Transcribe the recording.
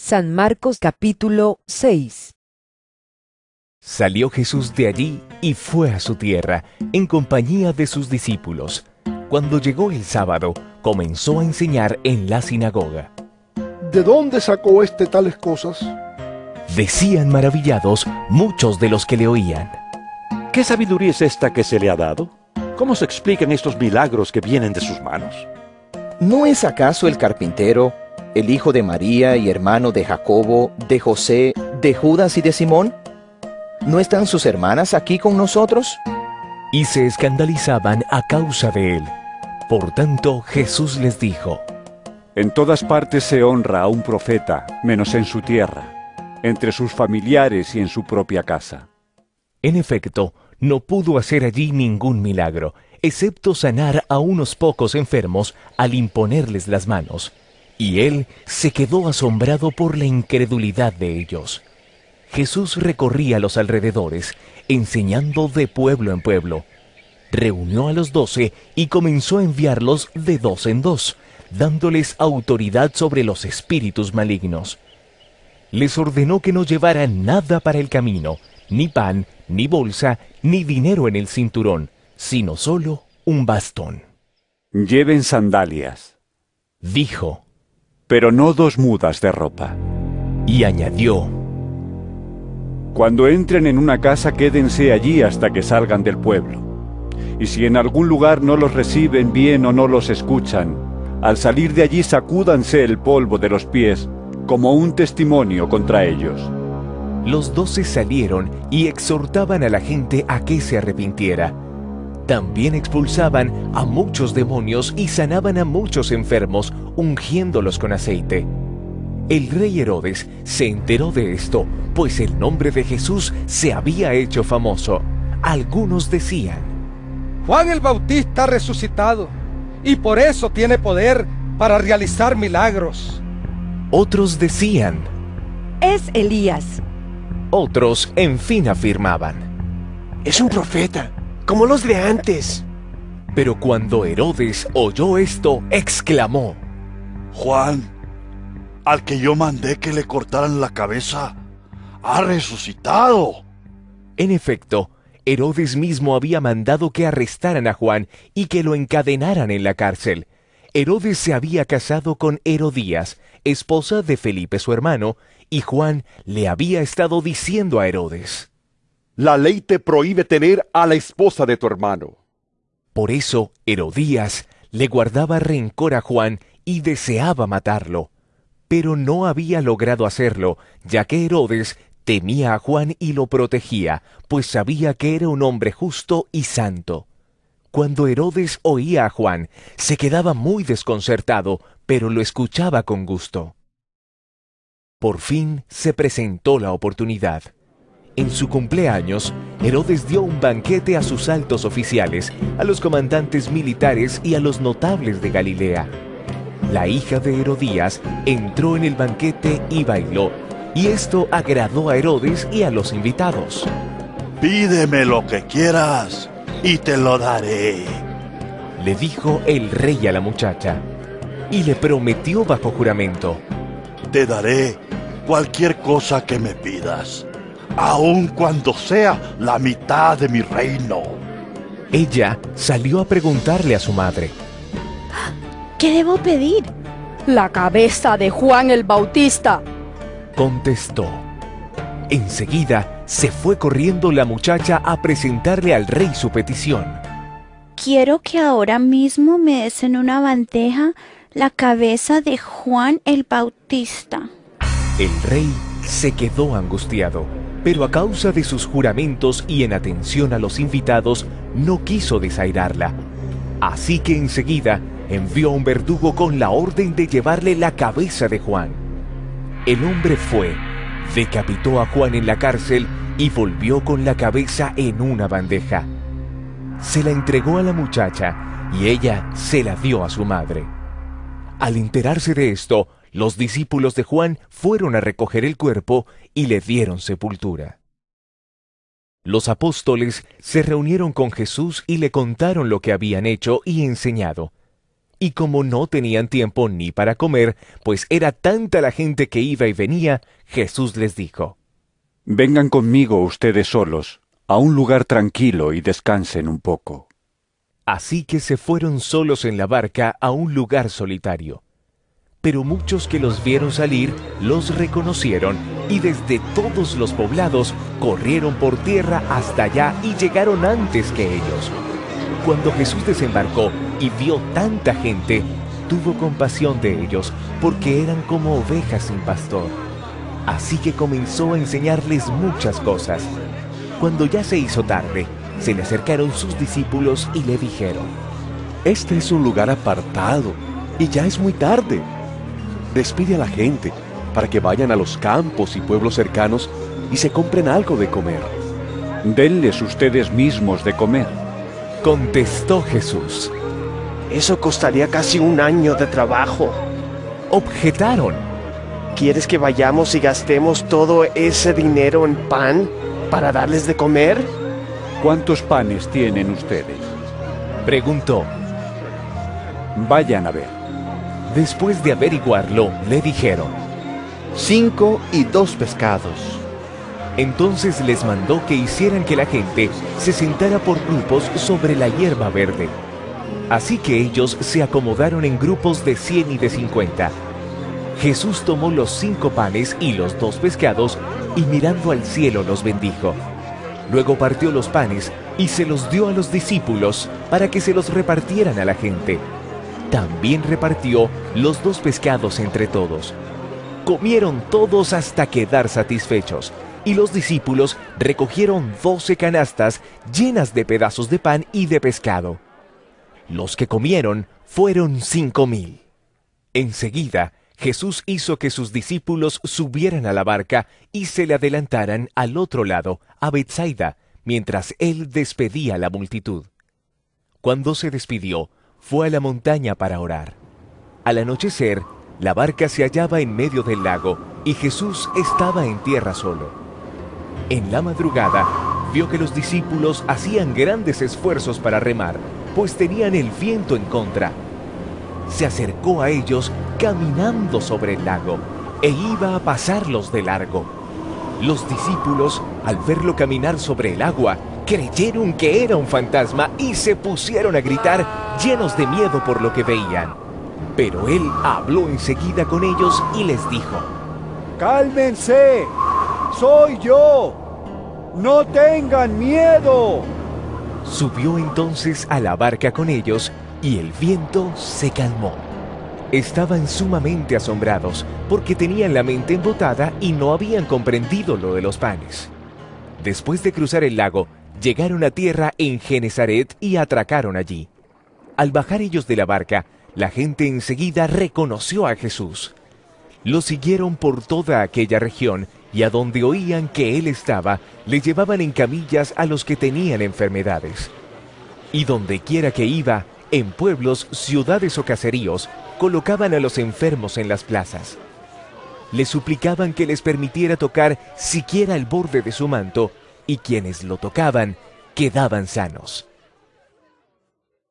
San Marcos capítulo 6 Salió Jesús de allí y fue a su tierra, en compañía de sus discípulos. Cuando llegó el sábado, comenzó a enseñar en la sinagoga. ¿De dónde sacó este tales cosas? Decían maravillados muchos de los que le oían. ¿Qué sabiduría es esta que se le ha dado? ¿Cómo se explican estos milagros que vienen de sus manos? ¿No es acaso el carpintero, el hijo de María y hermano de Jacobo, de José, de Judas y de Simón? ¿No están sus hermanas aquí con nosotros? Y se escandalizaban a causa de él. Por tanto, Jesús les dijo, En todas partes se honra a un profeta, menos en su tierra, entre sus familiares y en su propia casa. En efecto, no pudo hacer allí ningún milagro, excepto sanar a unos pocos enfermos al imponerles las manos. Y él se quedó asombrado por la incredulidad de ellos. Jesús recorría los alrededores, enseñando de pueblo en pueblo. Reunió a los doce y comenzó a enviarlos de dos en dos, dándoles autoridad sobre los espíritus malignos. Les ordenó que no llevaran nada para el camino, ni pan, ni bolsa, ni dinero en el cinturón, sino solo un bastón. Lleven sandalias, Dijo, pero no dos mudas de ropa. y añadió, Cuando entren en una casa quédense allí hasta que salgan del pueblo. Y si en algún lugar no los reciben bien o no los escuchan, al salir de allí sacúdanse el polvo de los pies como un testimonio contra ellos. Los doce salieron y exhortaban a la gente a que se arrepintiera. También expulsaban a muchos demonios y sanaban a muchos enfermos, ungiéndolos con aceite. El rey Herodes se enteró de esto, pues el nombre de Jesús se había hecho famoso. Algunos decían, Juan el Bautista ha resucitado y por eso tiene poder para realizar milagros. otros decían, Es Elías. otros en fin afirmaban. Es un profeta, como los de antes. Pero cuando Herodes oyó esto, exclamó, Juan, al que yo mandé que le cortaran la cabeza, ha resucitado. En efecto, Herodes mismo había mandado que arrestaran a Juan y que lo encadenaran en la cárcel. Herodes se había casado con Herodías, esposa de Felipe su hermano, y Juan le había estado diciendo a Herodes. La ley te prohíbe tener a la esposa de tu hermano. Por eso Herodías le guardaba rencor a Juan y deseaba matarlo. Pero no había logrado hacerlo, ya que Herodes temía a Juan y lo protegía, pues sabía que era un hombre justo y santo. Cuando Herodes oía a Juan, se quedaba muy desconcertado, pero lo escuchaba con gusto. Por fin se presentó la oportunidad. En su cumpleaños, Herodes dio un banquete a sus altos oficiales, a los comandantes militares y a los notables de Galilea. La hija de Herodías entró en el banquete y bailó, y esto agradó a Herodes y a los invitados. Pídeme lo que quieras y te lo daré. Le dijo el rey a la muchacha, y le prometió bajo juramento. Te daré cualquier cosa que me pidas, aun cuando sea la mitad de mi reino. Ella salió a preguntarle a su madre. ¿Qué debo pedir? La cabeza de Juan el Bautista. Contestó. Enseguida se fue corriendo la muchacha a presentarle al rey su petición. Quiero que ahora mismo me des en una bandeja la cabeza de Juan el Bautista. El rey se quedó angustiado, pero a causa de sus juramentos y en atención a los invitados, no quiso desairarla. Así que enseguida envió a un verdugo con la orden de llevarle la cabeza de Juan. El hombre fue, decapitó a Juan en la cárcel y volvió con la cabeza en una bandeja. Se la entregó a la muchacha y ella se la dio a su madre. Al enterarse de esto, los discípulos de Juan fueron a recoger el cuerpo y le dieron sepultura. Los apóstoles se reunieron con Jesús y le contaron lo que habían hecho y enseñado. Y como no tenían tiempo ni para comer, pues era tanta la gente que iba y venía, Jesús les dijo, Vengan conmigo ustedes solos, a un lugar tranquilo y descansen un poco. Así que se fueron solos en la barca a un lugar solitario. Pero muchos que los vieron salir los reconocieron y desde todos los poblados corrieron por tierra hasta allá y llegaron antes que ellos. Cuando Jesús desembarcó y vio tanta gente, tuvo compasión de ellos porque eran como ovejas sin pastor. Así que comenzó a enseñarles muchas cosas. Cuando ya se hizo tarde, se le acercaron sus discípulos y le dijeron, Este es un lugar apartado y ya es muy tarde. Despide a la gente para que vayan a los campos y pueblos cercanos y se compren algo de comer. Denles ustedes mismos de comer. Contestó Jesús. Eso costaría casi un año de trabajo. Objetaron. ¿Quieres que vayamos y gastemos todo ese dinero en pan para darles de comer? ¿Cuántos panes tienen ustedes? Preguntó. Vayan a ver. Después de averiguarlo, le dijeron, cinco y dos pescados. Entonces les mandó que hicieran que la gente se sentara por grupos sobre la hierba verde. Así que ellos se acomodaron en grupos de cien y de cincuenta. Jesús tomó los cinco panes y los dos pescados y mirando al cielo los bendijo. Luego partió los panes y se los dio a los discípulos para que se los repartieran a la gente. También repartió los dos pescados entre todos. Comieron todos hasta quedar satisfechos, y los discípulos recogieron doce canastas llenas de pedazos de pan y de pescado. Los que comieron fueron cinco mil. Enseguida, Jesús hizo que sus discípulos subieran a la barca y se le adelantaran al otro lado, a Bethsaida, mientras él despedía a la multitud. Cuando se despidió, fue a la montaña para orar. Al anochecer, la barca se hallaba en medio del lago y Jesús estaba en tierra solo. En la madrugada, vio que los discípulos hacían grandes esfuerzos para remar, pues tenían el viento en contra. Se acercó a ellos caminando sobre el lago e iba a pasarlos de largo. Los discípulos, al verlo caminar sobre el agua, creyeron que era un fantasma y se pusieron a gritar llenos de miedo por lo que veían. Pero él habló enseguida con ellos y les dijo, Cálmense, soy yo, no tengan miedo. Subió entonces a la barca con ellos y el viento se calmó. Estaban sumamente asombrados porque tenían la mente embotada y no habían comprendido lo de los panes. Después de cruzar el lago, llegaron a tierra en Genezaret y atracaron allí. Al bajar ellos de la barca, la gente enseguida reconoció a Jesús. Lo siguieron por toda aquella región y a donde oían que él estaba, le llevaban en camillas a los que tenían enfermedades. Y donde quiera que iba, en pueblos, ciudades o caseríos, colocaban a los enfermos en las plazas. Le suplicaban que les permitiera tocar siquiera el borde de su manto, y quienes lo tocaban quedaban sanos.